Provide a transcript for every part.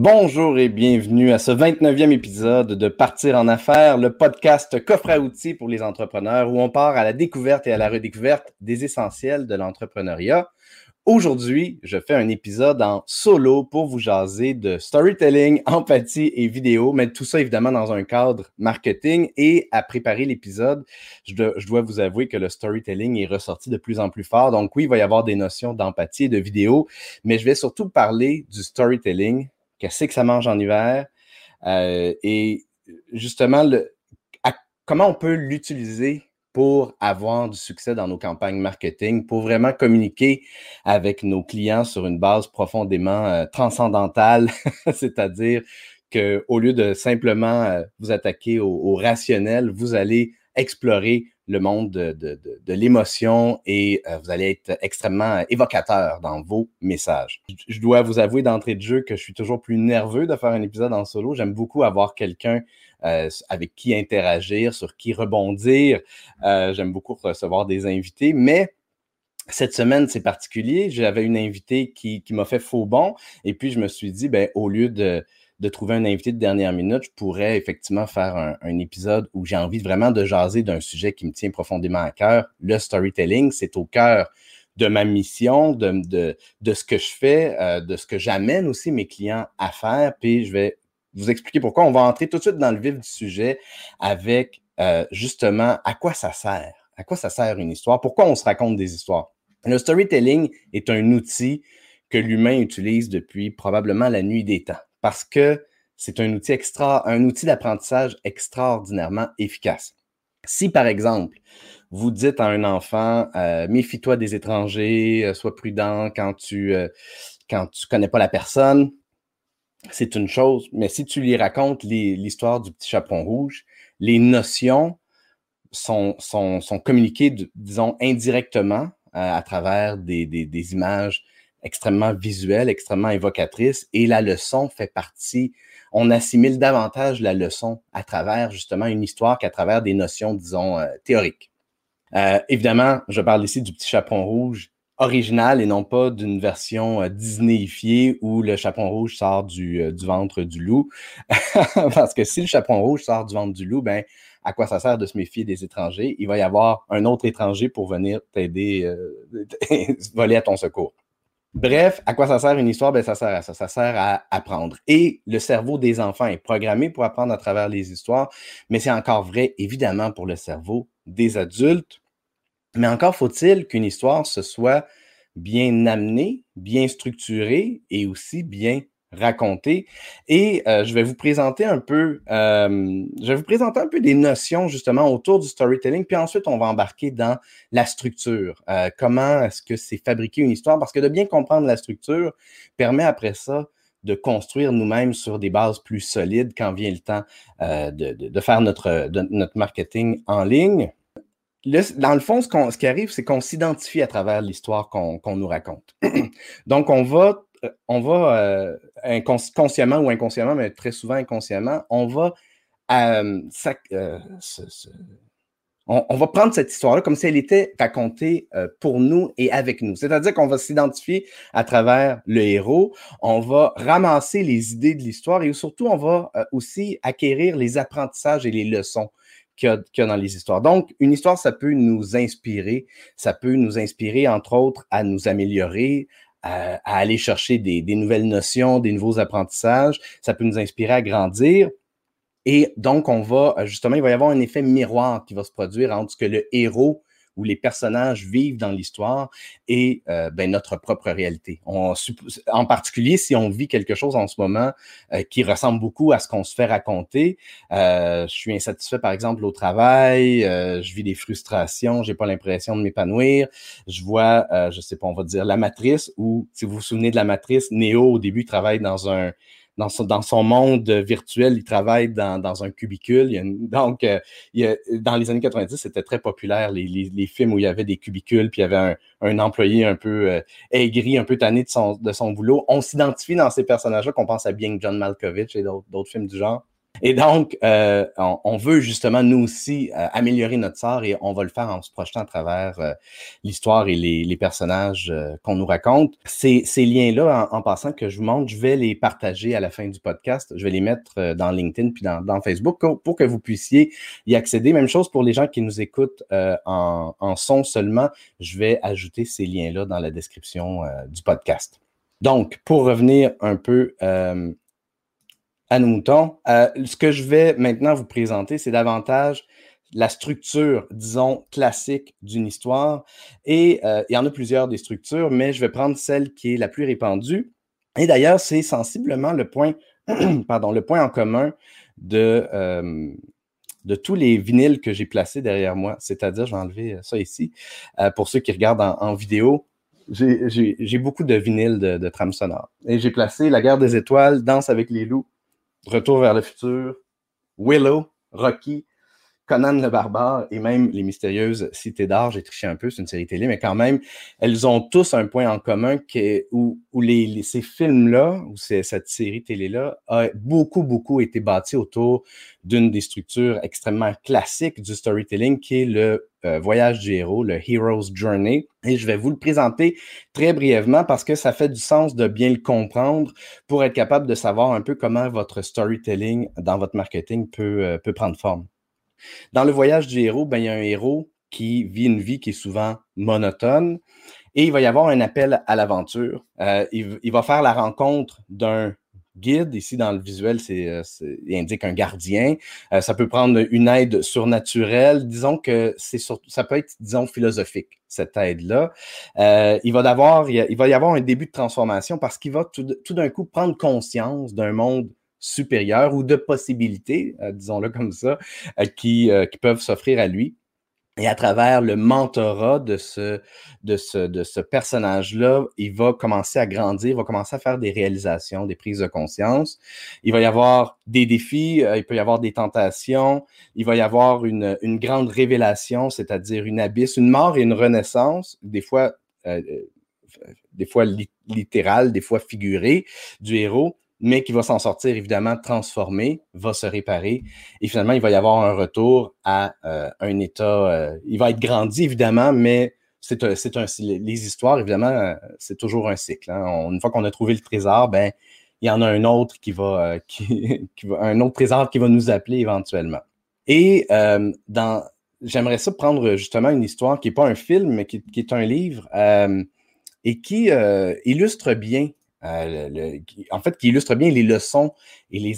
Bonjour et bienvenue à ce 29e épisode de Partir en affaires, le podcast coffre à outils pour les entrepreneurs où on part à la découverte et à la redécouverte des essentiels de l'entrepreneuriat. Aujourd'hui, je fais un épisode en solo pour vous jaser de storytelling, empathie et vidéo, mais tout ça évidemment dans un cadre marketing. Et à préparer l'épisode, je, dois vous avouer que le storytelling est ressorti de plus en plus fort. Donc oui, il va y avoir des notions d'empathie et de vidéo, mais je vais surtout parler du storytelling qu'est-ce que ça mange en hiver? Euh, et justement comment on peut l'utiliser pour avoir du succès dans nos campagnes marketing, pour vraiment communiquer avec nos clients sur une base profondément euh, transcendantale, c'est-à-dire qu'au lieu de simplement euh, vous attaquer au, rationnel, vous allez explorer le monde de, l'émotion et euh, vous allez être extrêmement évocateur dans vos messages. Je dois vous avouer d'entrée de jeu que je suis toujours plus nerveux de faire un épisode en solo. J'aime beaucoup avoir quelqu'un euh, avec qui interagir, sur qui rebondir. Euh, j'aime beaucoup recevoir des invités, mais cette semaine, c'est particulier. J'avais une invitée qui, qui m'a fait faux bon. Et puis, je me suis dit, ben, au lieu de, de trouver un invité de dernière minute, je pourrais effectivement faire un, épisode où j'ai envie vraiment de jaser d'un sujet qui me tient profondément à cœur. Le storytelling, c'est au cœur de ma mission, de, de, ce que je fais, euh, de ce que j'amène aussi mes clients à faire. Puis je vais vous expliquer pourquoi. On va entrer tout de suite dans le vif du sujet avec euh, justement à quoi ça sert? À quoi ça sert une histoire? Pourquoi on se raconte des histoires? Le storytelling est un outil que l'humain utilise depuis probablement la nuit des temps parce que c'est un outil d'apprentissage extraordinairement efficace. Si, par exemple, vous dites à un enfant, euh, méfie-toi des étrangers, euh, sois prudent quand tu euh, quand tu connais pas la personne, c'est une chose. Mais si tu lui racontes l'histoire du petit chaperon rouge, les notions sont, sont, communiquées, disons, indirectement à travers des, des images extrêmement visuelle, extrêmement évocatrice, et la leçon fait partie, on assimile davantage la leçon à travers justement une histoire qu'à travers des notions, disons, euh, théoriques. Euh, évidemment, je parle ici du petit chaperon rouge original et non pas d'une version euh, où le chaperon rouge sort du, du ventre du loup. Parce que si le chaperon rouge sort du ventre du loup, ben, à quoi ça sert de se méfier des étrangers? Il va y avoir un autre étranger pour venir t'aider, voler à ton secours. Bref, à quoi ça sert une histoire? Ben, ça sert à ça. Ça sert à apprendre. Et le cerveau des enfants est programmé pour apprendre à travers les histoires, mais c'est encore vrai, évidemment, pour le cerveau des adultes. Mais encore faut-il qu'une histoire se soit bien amenée, bien structurée et aussi bien raconter. Et euh, je vais vous présenter un peu, euh, je vais vous présenter un peu des notions justement autour du storytelling, puis ensuite on va embarquer dans la structure. Euh, comment est-ce que c'est fabriquer une histoire? Parce que de bien comprendre la structure permet après ça de construire nous-mêmes sur des bases plus solides quand vient le temps de, de, faire notre, notre marketing en ligne. dans le fond, ce, ce qui arrive, c'est qu'on s'identifie à travers l'histoire qu'on nous raconte. Donc, on va on va euh, consciemment ou inconsciemment, mais très souvent inconsciemment, on va euh, on, va prendre cette histoire-là comme si elle était racontée pour nous et avec nous. C'est-à-dire qu'on va s'identifier à travers le héros, on va ramasser les idées de l'histoire et surtout, on va aussi acquérir les apprentissages et les leçons qu'il y, a dans les histoires. Donc, une histoire, ça peut nous inspirer, ça peut nous inspirer, entre autres, à nous améliorer, à, aller chercher des, nouvelles notions, des nouveaux apprentissages. Ça peut nous inspirer à grandir. Et donc, on va, justement, il va y avoir un effet miroir qui va se produire entre ce que le héros où les personnages vivent dans l'histoire et euh, ben, notre propre réalité. En particulier, si on vit quelque chose en ce moment euh, qui ressemble beaucoup à ce qu'on se fait raconter, euh, je suis insatisfait par exemple au travail, je vis des frustrations, j'ai pas l'impression de m'épanouir, je vois, je sais pas, on va dire la matrice ou si vous vous souvenez de la matrice, Néo au début travaille dans un dans son, dans son monde virtuel, il travaille dans, dans un cubicule. donc, euh, il dans les années 90, c'était très populaire, les, les, films où il y avait des cubicules, puis il y avait un, un employé un peu euh, aigri, un peu tanné de son, de son boulot. On s'identifie dans ces personnages-là, qu'on pense à bien John Malkovich et d'autres films du genre. Et donc, euh, on, veut justement, nous aussi, euh, améliorer notre sort et on va le faire en se projetant à travers euh, l'histoire et les, personnages qu'on nous raconte. Ces, liens-là, en, passant, que je vous montre, je vais les partager à la fin du podcast. Je vais les mettre dans LinkedIn puis dans, Facebook pour que vous puissiez y accéder. Même chose pour les gens qui nous écoutent en, en, son seulement. Je vais ajouter ces liens-là dans la description du podcast. Donc, pour revenir un peu à nos moutons. Euh, ce que je vais maintenant vous présenter, c'est davantage la structure, disons, classique d'une histoire. Et euh, il y en a plusieurs des structures, mais je vais prendre celle qui est la plus répandue. Et d'ailleurs, c'est sensiblement le point, pardon, le point en commun de, euh, de tous les vinyles que j'ai placés derrière moi. C'est-à-dire, je vais enlever ça ici. pour ceux qui regardent en, vidéo, j'ai beaucoup de vinyles de, de trame sonore. Et j'ai placé La guerre des étoiles, Danse avec les loups, Retour vers le futur, Willow, Rocky, Conan le barbare et même les mystérieuses cités d'art, j'ai triché un peu, c'est une série télé, mais quand même, elles ont tous un point en commun qui où, où les, ces films-là, ou cette série télé-là, a beaucoup, beaucoup été bâti autour d'une des structures extrêmement classiques du storytelling, qui est le euh, voyage du héros, le Hero's Journey. Et je vais vous le présenter très brièvement parce que ça fait du sens de bien le comprendre pour être capable de savoir un peu comment votre storytelling dans votre marketing peut, euh, peut prendre forme. Dans le voyage du héros, ben, il y a un héros qui vit une vie qui est souvent monotone et il va y avoir un appel à l'aventure. Euh, il, va faire la rencontre d'un guide. Ici, dans le visuel, c'est, euh, il indique un gardien. Euh, ça peut prendre une aide surnaturelle. Disons que c'est ça peut être, disons, philosophique, cette aide-là. il, va il, va y avoir un début de transformation parce qu'il va tout d'un coup prendre conscience d'un monde supérieures ou de possibilités, euh, disons-le comme ça, euh, qui, euh, qui peuvent s'offrir à lui. Et à travers le mentorat de ce, personnage-là, il va commencer à grandir, il va commencer à faire des réalisations, des prises de conscience. Il va y avoir des défis, il peut y avoir des tentations, il va y avoir une, grande révélation, c'est-à-dire une abysse, une mort et une renaissance, des fois, des fois littérale, des fois figurée du héros mais qui va s'en sortir évidemment transformé, va se réparer et finalement il va y avoir un retour à euh, un état. Euh, il va être grandi évidemment, mais c'est les histoires évidemment euh, c'est toujours un cycle. Hein. une fois qu'on a trouvé le trésor, ben il y en a un autre qui va, qui, va, un autre trésor qui va nous appeler éventuellement. Et dans, j'aimerais ça prendre justement une histoire qui n'est pas un film, mais qui est un livre et qui illustre bien euh, en fait, qui illustre bien les leçons et les,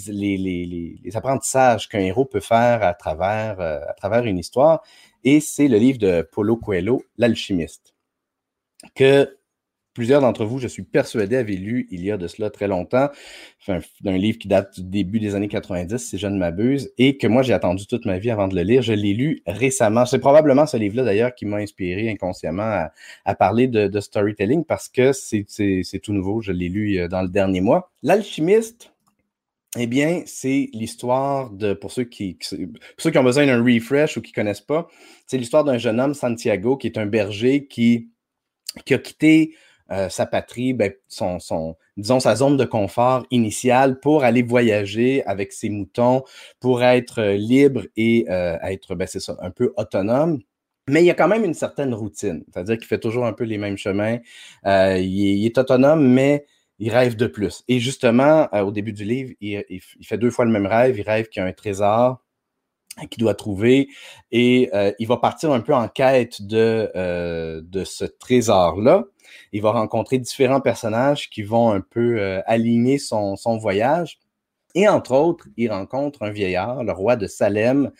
les, apprentissages qu'un héros peut faire à travers, euh, à travers une histoire. Et c'est le livre de Paulo Coelho, L'alchimiste, que plusieurs d'entre vous, je suis persuadé, avaient lu il y a de cela très longtemps. C'est un, livre qui date du début des années 90, si je ne m'abuse, et que moi, j'ai attendu toute ma vie avant de le lire. Je l'ai lu récemment. C'est probablement ce livre-là, d'ailleurs, qui m'a inspiré inconsciemment à, parler de, storytelling parce que c'est tout nouveau. Je l'ai lu euh, dans le dernier mois. L'alchimiste, eh bien, c'est l'histoire de, pour ceux qui, ceux qui ont besoin d'un refresh ou qui ne connaissent pas, c'est l'histoire d'un jeune homme, Santiago, qui est un berger qui, qui a quitté euh, sa patrie, ben, son, disons, sa zone de confort initiale pour aller voyager avec ses moutons, pour être euh, libre et euh, être, ben, c'est ça, un peu autonome. Mais il y a quand même une certaine routine, c'est-à-dire qu'il fait toujours un peu les mêmes chemins. il, est, autonome, mais il rêve de plus. Et justement, au début du livre, il, il, fait deux fois le même rêve. Il rêve qu'il y a un trésor qu'il doit trouver et il va partir un peu en quête de, de ce trésor-là. Il va rencontrer différents personnages qui vont un peu euh, aligner son, voyage. Et entre autres, il rencontre un vieillard, le roi de Salem,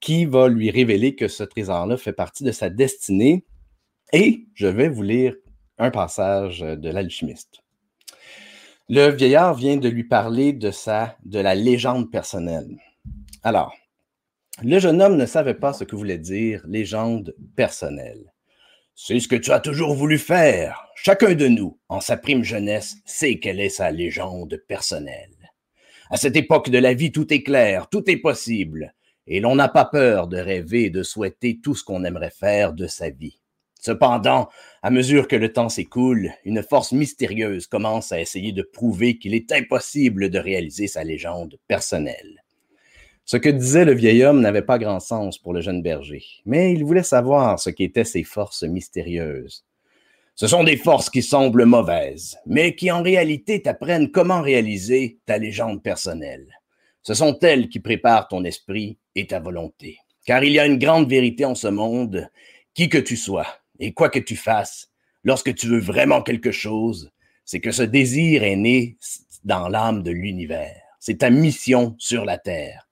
qui va lui révéler que ce trésor-là fait partie de sa destinée. Et je vais vous lire un passage de l'alchimiste. Le vieillard vient de lui parler de sa, de la légende personnelle. Alors, le jeune homme ne savait pas ce que voulait dire légende personnelle. C'est ce que tu as toujours voulu faire. Chacun de nous, en sa prime jeunesse, sait quelle est sa légende personnelle. À cette époque de la vie, tout est clair, tout est possible, et l'on n'a pas peur de rêver de souhaiter tout ce qu'on aimerait faire de sa vie. Cependant, à mesure que le temps s'écoule, une force mystérieuse commence à essayer de prouver qu'il est impossible de réaliser sa légende personnelle. Ce que disait le vieil homme n'avait pas grand sens pour le jeune berger, mais il voulait savoir ce qu'étaient ces forces mystérieuses. Ce sont des forces qui semblent mauvaises, mais qui en réalité t'apprennent comment réaliser ta légende personnelle. Ce sont elles qui préparent ton esprit et ta volonté. Car il y a une grande vérité en ce monde, qui que tu sois et quoi que tu fasses, lorsque tu veux vraiment quelque chose, c'est que ce désir est né dans l'âme de l'univers. C'est ta mission sur la terre.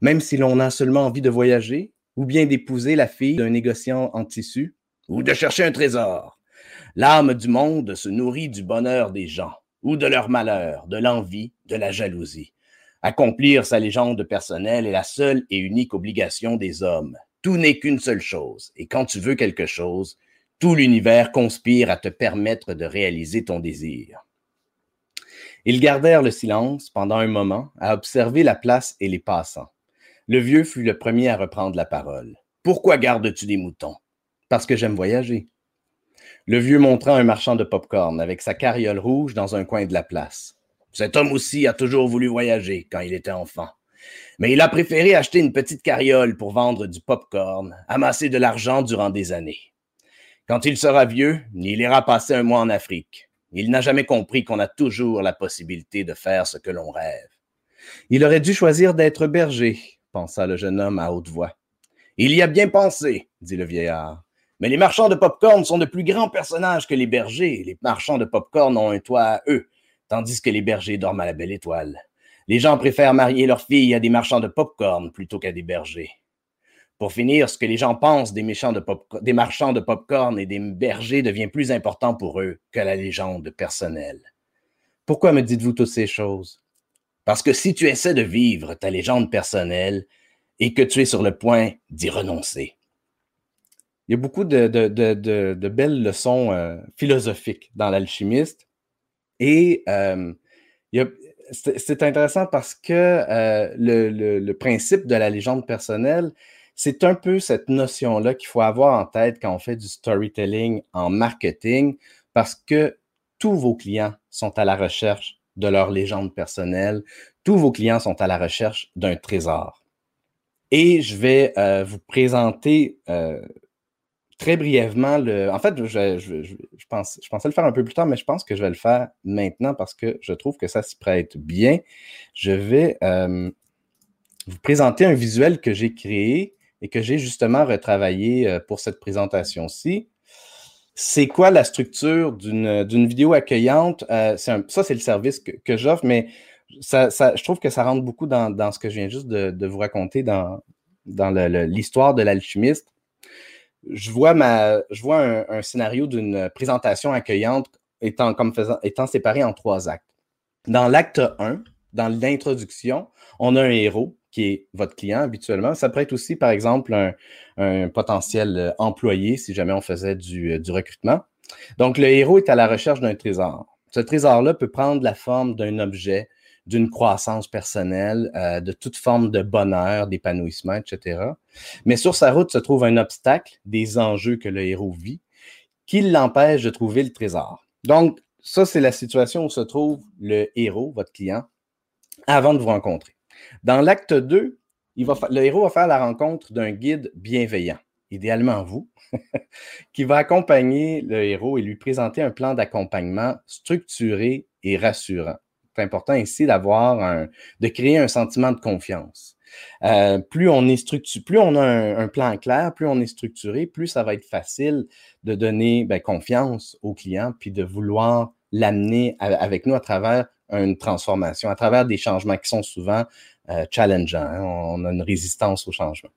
Même si l'on a seulement envie de voyager, ou bien d'épouser la fille d'un négociant en tissu, ou de chercher un trésor, L'âme du monde se nourrit du bonheur des gens, ou de leur malheur, de l'envie, de la jalousie. Accomplir sa légende personnelle est la seule et unique obligation des hommes. Tout n'est qu'une seule chose, et quand tu veux quelque chose, tout l'univers conspire à te permettre de réaliser ton désir. Ils gardèrent le silence pendant un moment à observer la place et les passants. Le vieux fut le premier à reprendre la parole. Pourquoi gardes-tu des moutons? Parce que j'aime voyager. Le vieux montrant un marchand de pop-corn avec sa carriole rouge dans un coin de la place. Cet homme aussi a toujours voulu voyager quand il était enfant. Mais il a préféré acheter une petite carriole pour vendre du pop-corn, amasser de l'argent durant des années. Quand il sera vieux, il ira passer un mois en Afrique. Il n'a jamais compris qu'on a toujours la possibilité de faire ce que l'on rêve. Il aurait dû choisir d'être berger, pensa le jeune homme à haute voix. Il y a bien pensé, dit le vieillard. Mais les marchands de pop-corn sont de plus grands personnages que les bergers. Les marchands de pop-corn ont un toit à eux, tandis que les bergers dorment à la belle étoile. Les gens préfèrent marier leurs filles à des marchands de pop-corn plutôt qu'à des bergers. Pour finir, ce que les gens pensent des, de des marchands de pop-corn et des bergers devient plus important pour eux que la légende personnelle. Pourquoi me dites-vous toutes ces choses? Parce que si tu essaies de vivre ta légende personnelle et que tu es sur le point d'y renoncer, il y a beaucoup de, belles leçons euh, philosophiques dans l'alchimiste. Et euh, c'est intéressant parce que euh, le, principe de la légende personnelle, c'est un peu cette notion-là qu'il faut avoir en tête quand on fait du storytelling en marketing, parce que tous vos clients sont à la recherche de leur légende personnelle, tous vos clients sont à la recherche d'un trésor. Et je vais vous présenter très brièvement, le... en fait, je, pense, je pensais le faire un peu plus tard, mais je pense que je vais le faire maintenant parce que je trouve que ça s'y prête bien. Je vais euh, vous présenter un visuel que j'ai créé et que j'ai justement retravaillé euh, pour cette présentation-ci. C'est quoi la structure d'une vidéo accueillante? Euh, ça, c'est le service que, j'offre, mais ça, je trouve que ça rentre beaucoup dans, ce que je viens juste de, vous raconter dans, dans l'histoire de l'alchimiste je vois, ma, je vois un, scénario d'une présentation accueillante étant, comme faisant, étant séparé en trois actes. Dans l'acte 1, dans l'introduction, on a un héros qui est votre client habituellement. Ça peut être aussi, par exemple, un, potentiel euh, employé si jamais on faisait du, euh, du recrutement. Donc, le héros est à la recherche d'un trésor. Ce trésor-là peut prendre la forme d'un objet, d'une croissance personnelle, euh, de toute forme de bonheur, d'épanouissement, etc. Mais sur sa route se trouve un obstacle, des enjeux que le héros vit, qui l'empêche de trouver le trésor. Donc, ça, c'est la situation où se trouve le héros, votre client, avant de vous rencontrer. Dans l'acte 2, il va le héros va faire la rencontre d'un guide bienveillant, idéalement vous, qui va accompagner le héros et lui présenter un plan d'accompagnement structuré et rassurant c'est important ici d'avoir un, de créer un sentiment de confiance. Euh, plus on est structuré, plus on a un, plan clair, plus on est structuré, plus ça va être facile de donner ben, confiance au client, puis de vouloir l'amener avec nous à travers une transformation, à travers des changements qui sont souvent euh, challengeants. Hein. On a une résistance au changement.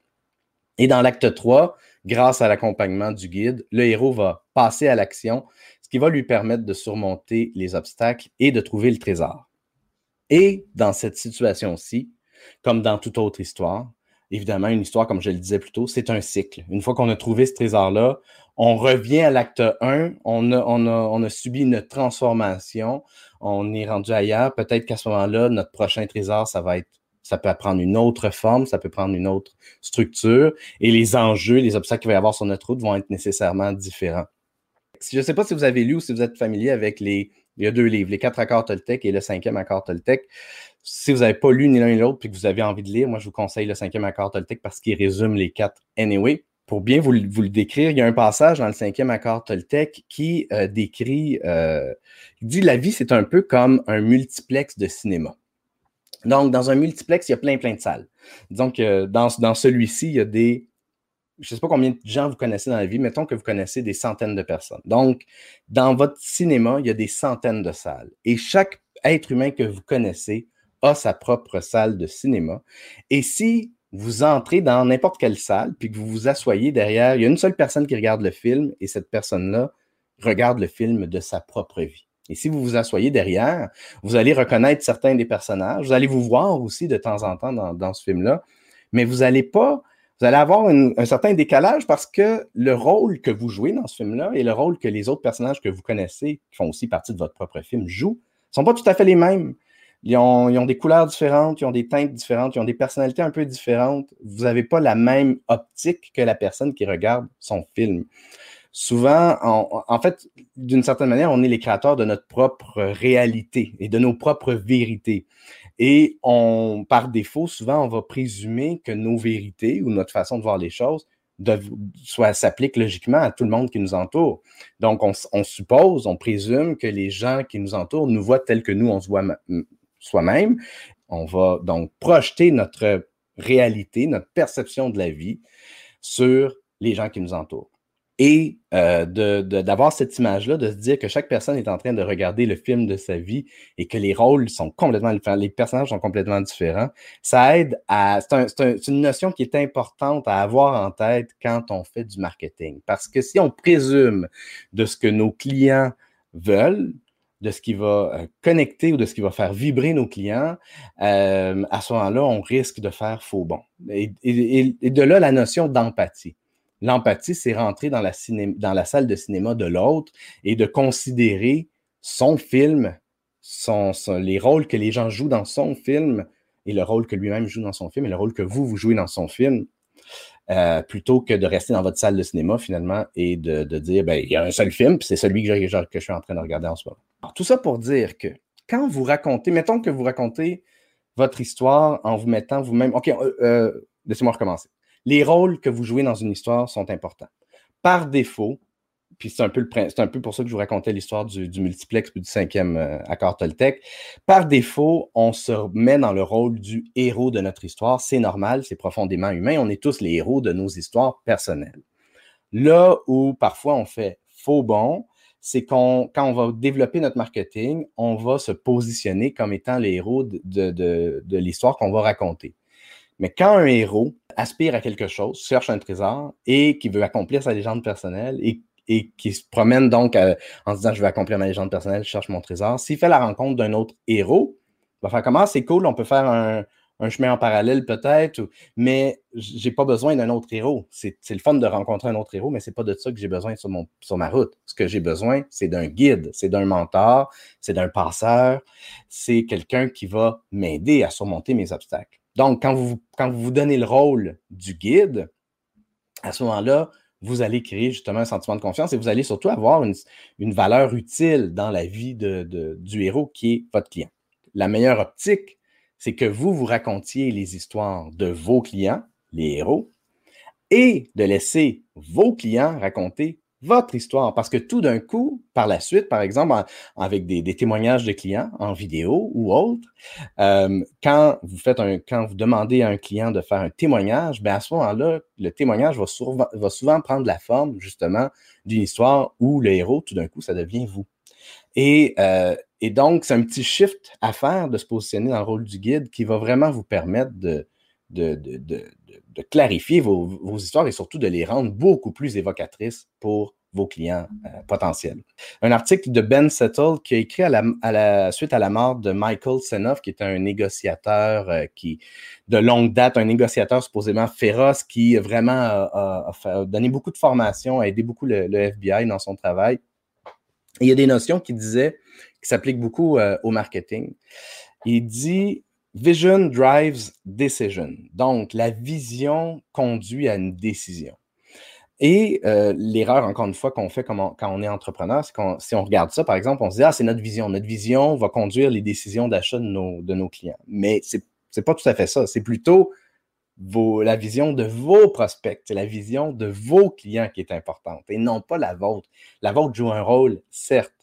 Et dans l'acte 3, grâce à l'accompagnement du guide, le héros va passer à l'action ce qui va lui permettre de surmonter les obstacles et de trouver le trésor. Et dans cette situation-ci, comme dans toute autre histoire, évidemment, une histoire, comme je le disais plus tôt, c'est un cycle. Une fois qu'on a trouvé ce trésor-là, on revient à l'acte 1, on a, on, a, subi une transformation, on est rendu ailleurs. Peut-être qu'à ce moment-là, notre prochain trésor, ça va être ça peut prendre une autre forme, ça peut prendre une autre structure, et les enjeux, les obstacles qu'il va y avoir sur notre route vont être nécessairement différents. Je ne sais pas si vous avez lu ou si vous êtes familier avec les Il y a deux livres, Les quatre accords Toltec et le cinquième accord Toltec. Si vous n'avez pas lu ni l'un ni l'autre et que vous avez envie de lire, moi, je vous conseille le cinquième accord Toltec parce qu'il résume les quatre anyway. Pour bien vous, le décrire, il y a un passage dans le cinquième accord Toltec qui euh, décrit, euh, dit la vie, c'est un peu comme un multiplex de cinéma. Donc, dans un multiplex, il y a plein, plein de salles. Donc, dans, dans celui-ci, il y a des je ne sais pas combien de gens vous connaissez dans la vie, mettons que vous connaissez des centaines de personnes. Donc, dans votre cinéma, il y a des centaines de salles. Et chaque être humain que vous connaissez a sa propre salle de cinéma. Et si vous entrez dans n'importe quelle salle, puis que vous vous asseyez derrière, il y a une seule personne qui regarde le film, et cette personne-là regarde le film de sa propre vie. Et si vous vous asseyez derrière, vous allez reconnaître certains des personnages, vous allez vous voir aussi de temps en temps dans, ce film-là, mais vous n'allez pas vous allez avoir un certain décalage parce que le rôle que vous jouez dans ce film-là et le rôle que les autres personnages que vous connaissez, qui font aussi partie de votre propre film, jouent, ne sont pas tout à fait les mêmes. Ils ont, ils ont, des couleurs différentes, ils ont des teintes différentes, ils ont des personnalités un peu différentes. Vous n'avez pas la même optique que la personne qui regarde son film. Souvent, en fait, d'une certaine manière, on est les créateurs de notre propre réalité et de nos propres vérités. Et par défaut, souvent, on va présumer que nos vérités ou notre façon de voir les choses s'appliquent logiquement à tout le monde qui nous entoure. Donc, on, suppose, on présume que les gens qui nous entourent nous voient tels que nous, on se voit soi-même. On va donc projeter notre réalité, notre perception de la vie sur les gens qui nous entourent et euh, d'avoir cette image-là, de se dire que chaque personne est en train de regarder le film de sa vie et que les rôles sont complètement différents, les personnages sont complètement différents, ça aide à... C'est une notion qui est importante à avoir en tête quand on fait du marketing. Parce que si on présume de ce que nos clients veulent, de ce qui va euh, connecter ou de ce qui va faire vibrer nos clients, euh, à ce moment-là, on risque de faire faux bon. et de là, la notion d'empathie. L'empathie, c'est rentrer dans la, salle de cinéma de l'autre et de considérer son film, les rôles que les gens jouent dans son film et le rôle que lui-même joue dans son film et le rôle que vous, vous jouez dans son film, euh, plutôt que de rester dans votre salle de cinéma finalement et de, dire, ben, il y a un seul film, puis c'est celui que je, que je suis en train de regarder en ce moment. Alors, tout ça pour dire que quand vous racontez, mettons que vous racontez votre histoire en vous mettant vous-même, OK, euh, euh, laissez-moi recommencer les rôles que vous jouez dans une histoire sont importants. Par défaut, puis c'est un, peu pour ça que je vous racontais l'histoire du, multiplex du cinquième euh, accord Toltec. Par défaut, on se met dans le rôle du héros de notre histoire. C'est normal, c'est profondément humain. On est tous les héros de nos histoires personnelles. Là où parfois on fait faux bon, c'est quand on va développer notre marketing, on va se positionner comme étant les héros de l'histoire qu'on va raconter. Mais quand un héros aspire à quelque chose, cherche un trésor et qui veut accomplir sa légende personnelle et, qui se promène donc euh, en se disant je vais accomplir ma légende personnelle, je cherche mon trésor, s'il fait la rencontre d'un autre héros, il va faire comment? C'est cool, on peut faire un, chemin en parallèle peut-être, mais j'ai pas besoin d'un autre héros. C'est le fun de rencontrer un autre héros, mais c'est pas de ça que j'ai besoin sur, sur ma route. Ce que j'ai besoin, c'est d'un guide, c'est d'un mentor, c'est d'un passeur, c'est quelqu'un qui va m'aider à surmonter mes obstacles. Donc, quand vous, vous donnez le rôle du guide, à ce moment-là, vous allez créer justement un sentiment de confiance et vous allez surtout avoir une, valeur utile dans la vie de, du héros qui est votre client. La meilleure optique, c'est que vous vous racontiez les histoires de vos clients, les héros, et de laisser vos clients raconter votre histoire. Parce que tout d'un coup, par la suite, par exemple, avec des, témoignages de clients en vidéo ou autre, euh, quand vous faites un, quand vous demandez à un client de faire un témoignage, ben à ce moment-là, le témoignage va, souvent, prendre la forme justement d'une histoire où le héros, tout d'un coup, ça devient vous. Et, euh, et donc, c'est un petit shift à faire de se positionner dans le rôle du guide qui va vraiment vous permettre de clarifier vos, histoires et surtout de les rendre beaucoup plus évocatrices pour vos clients euh, potentiels. Un article de Ben Settle qui a écrit à la, suite à la mort de Michael Senoff, qui est un négociateur euh, qui, de longue date, un négociateur supposément féroce qui vraiment a, donné beaucoup de formation, a aidé beaucoup le, FBI dans son travail. il y a des notions qui disaient, qui s'appliquent beaucoup euh, au marketing. Il dit Vision drives decision. Donc, la vision conduit à une décision. Et euh, l'erreur, encore une fois, qu'on fait quand on est entrepreneur, c'est qu'on si on regarde ça, par exemple, on se dit, ah, c'est notre vision. Notre vision va conduire les décisions d'achat de nos, de nos clients. Mais ce n'est pas tout à fait ça. C'est plutôt la vision de vos prospects, c'est la vision de vos clients qui est importante et non pas la vôtre. La vôtre joue un rôle, certes,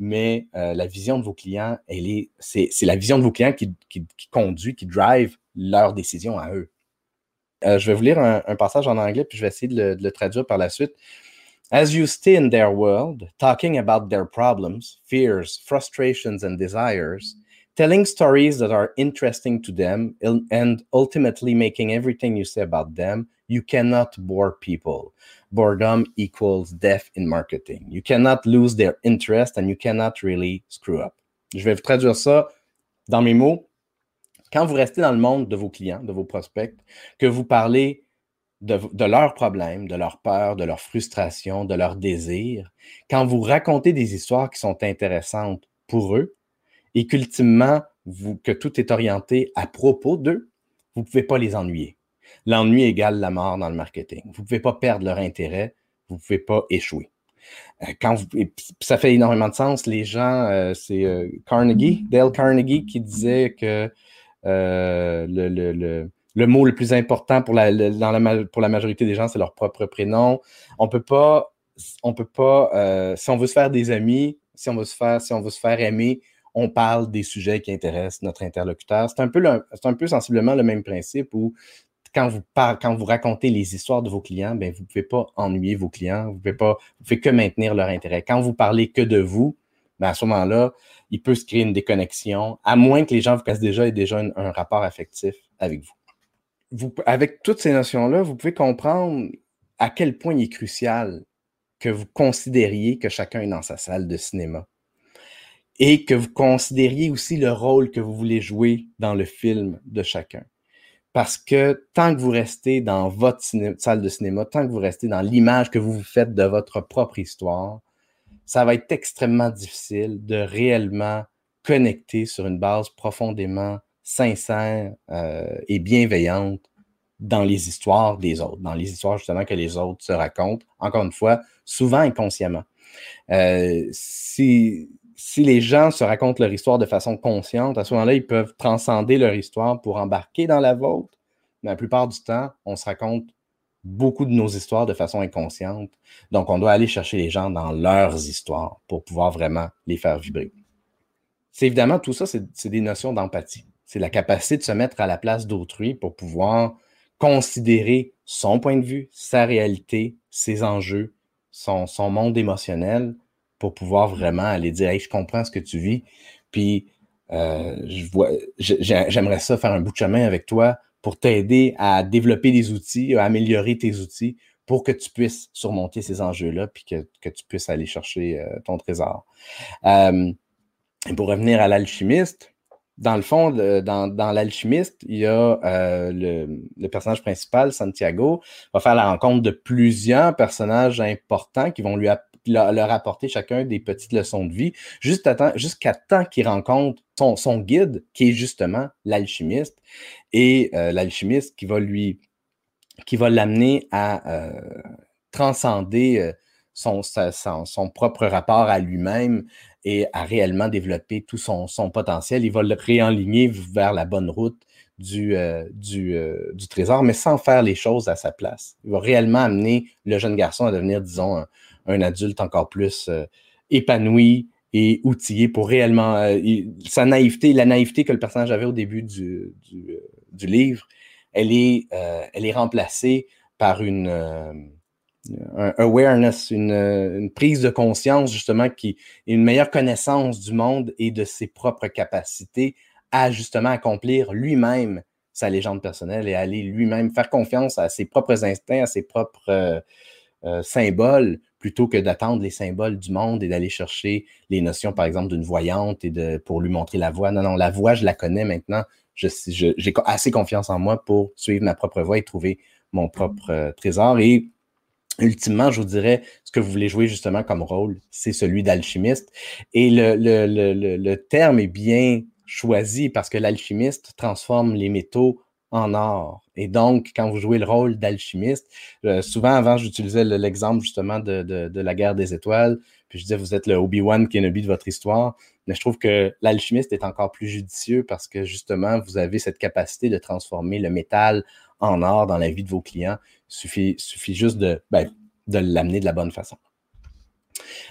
mais euh, la vision de vos clients, elle est, c'est, la vision de vos clients qui, qui, conduit, qui drive leurs décisions à eux. Euh, je vais vous lire un, passage en anglais, puis je vais essayer de le, traduire par la suite. As you stay in their world, talking about their problems, fears, frustrations, and desires, telling stories that are interesting to them, and ultimately making everything you say about them, you cannot bore people. Boredom equals death in marketing. You cannot lose their interest and you cannot really screw up. Je vais vous traduire ça dans mes mots quand vous restez dans le monde de vos clients, de vos prospects, que vous parlez de, leurs problèmes, de leurs peurs, de leurs frustrations, de leurs désirs, quand vous racontez des histoires qui sont intéressantes pour eux et qu'ultimement, que tout est orienté à propos d'eux, vous ne pouvez pas les ennuyer. L'ennui égale la mort dans le marketing. Vous ne pouvez pas perdre leur intérêt, vous ne pouvez pas échouer. Euh, quand vous, ça fait énormément de sens. Les gens, euh, c'est euh, Carnegie, Dale Carnegie, qui disait que euh, le, mot le plus important pour la, dans la, pour la majorité des gens, c'est leur propre prénom. On peut pas, on peut pas, euh, si on veut se faire des amis, si on veut se faire, si on veut se faire aimer, on parle des sujets qui intéressent notre interlocuteur. C'est un peu, c'est un peu sensiblement le même principe où quand vous, quand vous racontez les histoires de vos clients, ben, vous ne pouvez pas ennuyer vos clients, vous ne pouvez pas, vous pouvez que maintenir leur intérêt. Quand vous parlez que de vous, ben, à ce moment-là, il peut se créer une déconnexion, à moins que les gens vous cassent déjà et déjà un, rapport affectif avec vous. vous. Avec toutes ces notions-là, vous pouvez comprendre à quel point il est crucial que vous considériez que chacun est dans sa salle de cinéma et que vous considériez aussi le rôle que vous voulez jouer dans le film de chacun. Parce que tant que vous restez dans votre salle de cinéma, tant que vous restez dans l'image que vous vous faites de votre propre histoire, ça va être extrêmement difficile de réellement connecter sur une base profondément sincère euh, et bienveillante dans les histoires des autres, dans les histoires justement que les autres se racontent, encore une fois, souvent inconsciemment. Euh, si les gens se racontent leur histoire de façon consciente, à ce moment-là, ils peuvent transcender leur histoire pour embarquer dans la vôtre. Mais la plupart du temps, on se raconte beaucoup de nos histoires de façon inconsciente. Donc, on doit aller chercher les gens dans leurs histoires pour pouvoir vraiment les faire vibrer. C'est évidemment tout ça, c'est des notions d'empathie. C'est la capacité de se mettre à la place d'autrui pour pouvoir considérer son point de vue, sa réalité, ses enjeux, son, son monde émotionnel pour pouvoir vraiment aller dire Hey, je comprends ce que tu vis, puis euh, j'aimerais ça faire un bout de chemin avec toi pour t'aider à développer des outils, à améliorer tes outils pour que tu puisses surmonter ces enjeux-là, puis que, tu puisses aller chercher euh, ton trésor. Euh, et pour revenir à l'alchimiste, dans le fond, dans, l'alchimiste, il y a le, personnage principal, Santiago, va faire la rencontre de plusieurs personnages importants qui vont lui leur, apporter chacun des petites leçons de vie, jusqu'à temps qu'il rencontre son, guide, qui est justement l'alchimiste, et euh, l'alchimiste qui va lui qui va l'amener à euh, transcender euh, son, son, propre rapport à lui-même et à réellement développer tout son, potentiel. Il va le réaligner vers la bonne route du, du, du, trésor, mais sans faire les choses à sa place. Il va réellement amener le jeune garçon à devenir, disons, un, adulte encore plus épanoui, et outillé pour réellement. Euh, sa naïveté, la naïveté que le personnage avait au début du, euh, livre, elle est, euh, elle est remplacée par une un awareness, une, une, prise de conscience, justement, qui une meilleure connaissance du monde et de ses propres capacités à justement accomplir lui-même sa légende personnelle et aller lui-même faire confiance à ses propres instincts, à ses propres symboles plutôt que d'attendre les symboles du monde et d'aller chercher les notions, par exemple, d'une voyante et de, pour lui montrer la voie. Non, non, la voie, je la connais maintenant. J'ai assez confiance en moi pour suivre ma propre voie et trouver mon propre euh, trésor. Et ultimement, je vous dirais, ce que vous voulez jouer justement comme rôle, c'est celui d'alchimiste. Et le, le, le, terme est bien choisi parce que l'alchimiste transforme les métaux en or. Et donc, quand vous jouez le rôle d'alchimiste, euh, souvent avant, j'utilisais l'exemple justement de, la guerre des étoiles, puis je disais, vous êtes le Obi-Wan Kenobi de votre histoire. Mais je trouve que l'alchimiste est encore plus judicieux parce que justement, vous avez cette capacité de transformer le métal en or dans la vie de vos clients. Il suffit, suffit juste de, ben, de l'amener de la bonne façon.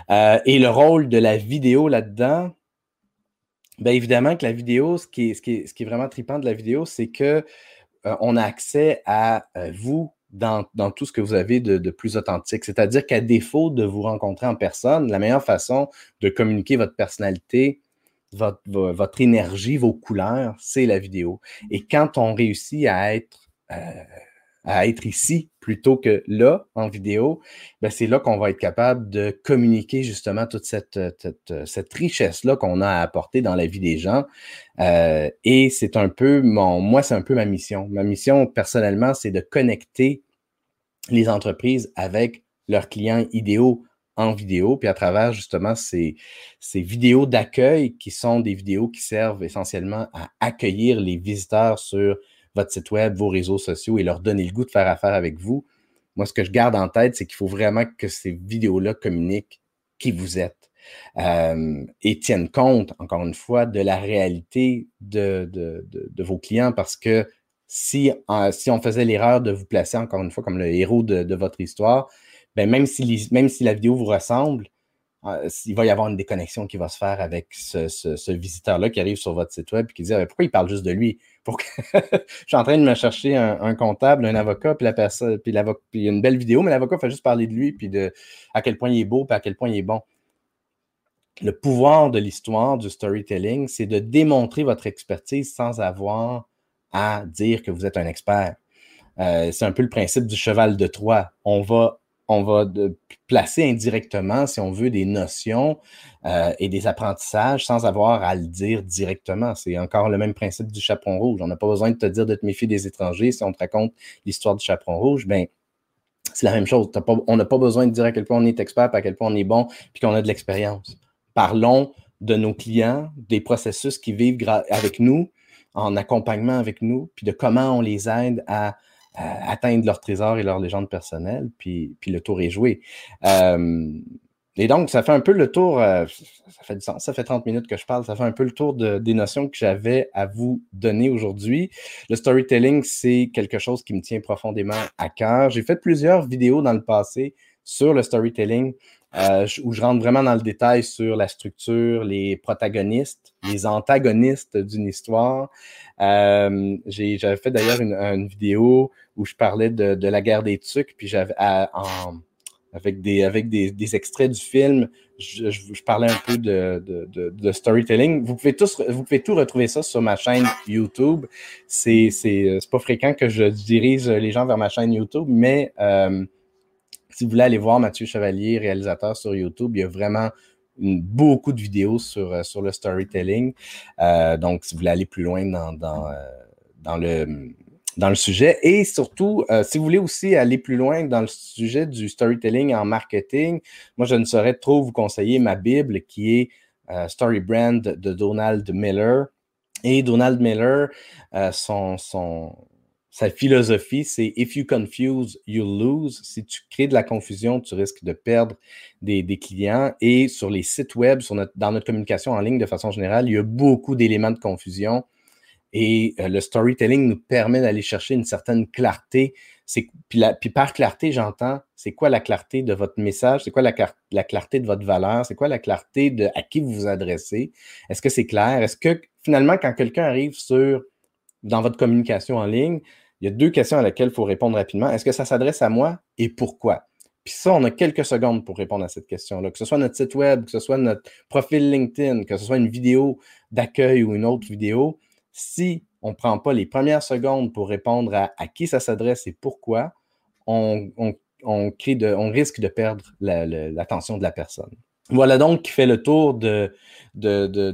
Euh, et le rôle de la vidéo là-dedans, bien évidemment que la vidéo, ce qui est, vraiment trippant de la vidéo, c'est que euh, on a accès à euh, vous dans, tout ce que vous avez de, plus authentique. C'est-à-dire qu'à défaut de vous rencontrer en personne, la meilleure façon de communiquer votre personnalité, votre, votre énergie, vos couleurs, c'est la vidéo. Et quand on réussit à être à être ici plutôt que là, en vidéo, ben c'est là qu'on va être capable de communiquer justement toute cette, cette, richesse-là qu'on a à apporter dans la vie des gens. Euh, et c'est un peu mon, moi, c'est un peu ma mission. Ma mission, personnellement, c'est de connecter les entreprises avec leurs clients idéaux en vidéo, puis à travers justement ces vidéos d'accueil qui sont des vidéos qui servent essentiellement à accueillir les visiteurs sur votre site web, vos réseaux sociaux et leur donner le goût de faire affaire avec vous. Moi, ce que je garde en tête, c'est qu'il faut vraiment que ces vidéos-là communiquent qui vous êtes euh, et tiennent compte, encore une fois, de la réalité de, vos clients parce que si, si on faisait l'erreur de vous placer, encore une fois, comme le héros de, votre histoire, ben même, si même si la vidéo vous ressemble, euh, il va y avoir une déconnexion qui va se faire avec ce, visiteur-là qui arrive sur votre site web et qui dit ah, Pourquoi il parle juste de lui? Je suis en train de me chercher un, comptable, un avocat, puis la personne, puis, il y a une belle vidéo, mais l'avocat fait juste parler de lui, puis de à quel point il est beau, puis à quel point il est bon. Le pouvoir de l'histoire, du storytelling, c'est de démontrer votre expertise sans avoir à dire que vous êtes un expert. Euh, c'est un peu le principe du cheval de Troie. On va on va placer indirectement, si on veut, des notions euh, et des apprentissages sans avoir à le dire directement. C'est encore le même principe du chaperon rouge. On n'a pas besoin de te dire de te méfier des étrangers. Si on te raconte l'histoire du chaperon rouge, ben c'est la même chose. on n'a pas besoin de dire à quel point on est expert, à quel point on est bon, puis qu'on a de l'expérience. Parlons de nos clients, des processus qui vivent avec nous, en accompagnement avec nous, puis de comment on les aide à atteindre leur trésor et leur légende personnelle, puis, le tour est joué. Euh, et donc, ça fait un peu le tour, euh, ça fait du sens, ça fait 30 minutes que je parle, ça fait un peu le tour de, des notions que j'avais à vous donner aujourd'hui. Le storytelling, c'est quelque chose qui me tient profondément à cœur. J'ai fait plusieurs vidéos dans le passé sur le storytelling. Euh, où je rentre vraiment dans le détail sur la structure, les protagonistes, les antagonistes d'une histoire. Euh, j'avais fait d'ailleurs une, vidéo où je parlais de, la guerre des tucs, puis j'avais avec des avec des, extraits du film, je, parlais un peu de, storytelling. Vous pouvez tous vous pouvez tout retrouver ça sur ma chaîne YouTube. C'est pas fréquent que je dirige les gens vers ma chaîne YouTube, mais euh, si vous voulez aller voir Mathieu Chevalier, réalisateur sur YouTube, il y a vraiment beaucoup de vidéos sur, euh, sur le storytelling. Euh, donc, si vous voulez aller plus loin dans, dans, euh, le, dans le sujet. Et surtout, si vous voulez aussi aller plus loin dans le sujet du storytelling en marketing, moi, je ne saurais trop vous conseiller ma Bible qui est Story Brand de Donald Miller. Et Donald Miller, son, son, sa philosophie, c'est if you confuse, you lose. Si tu crées de la confusion, tu risques de perdre des, clients. Et sur les sites web, sur notre, dans notre communication en ligne de façon générale, il y a beaucoup d'éléments de confusion. Et euh, le storytelling nous permet d'aller chercher une certaine clarté. Puis, par clarté, j'entends, c'est quoi la clarté de votre message? C'est quoi la, la, clarté de votre valeur? C'est quoi la clarté de à qui vous vous adressez? Est-ce que c'est clair? Est-ce que finalement, quand quelqu'un arrive sur dans votre communication en ligne, il y a deux questions à laquelle il faut répondre rapidement. Est-ce que ça s'adresse à moi et pourquoi? Puis ça, on a quelques secondes pour répondre à cette question-là. Que ce soit notre site web, que ce soit notre profil LinkedIn, que ce soit une vidéo d'accueil ou une autre vidéo, si on ne prend pas les premières secondes pour répondre à, qui ça s'adresse et pourquoi, on, risque de perdre l'attention de la personne. Voilà donc qui fait le tour de, de, de,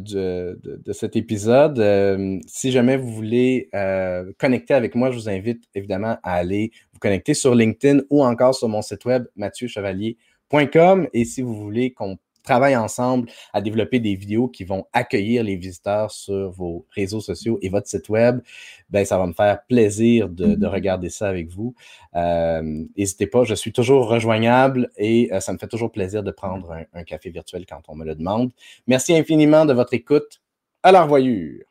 de cet épisode. Euh, si jamais vous voulez euh, connecter avec moi, je vous invite évidemment à aller vous connecter sur LinkedIn ou encore sur mon site web mathieuchevalier.com. Et si vous voulez qu'on travaille ensemble à développer des vidéos qui vont accueillir les visiteurs sur vos réseaux sociaux et votre site web, ben, ça va me faire plaisir de, mm-hmm. regarder ça avec vous. Euh, n'hésitez pas, je suis toujours rejoignable et euh, ça me fait toujours plaisir de prendre un, un café virtuel quand on me le demande. Merci infiniment de votre écoute. À la revoyure.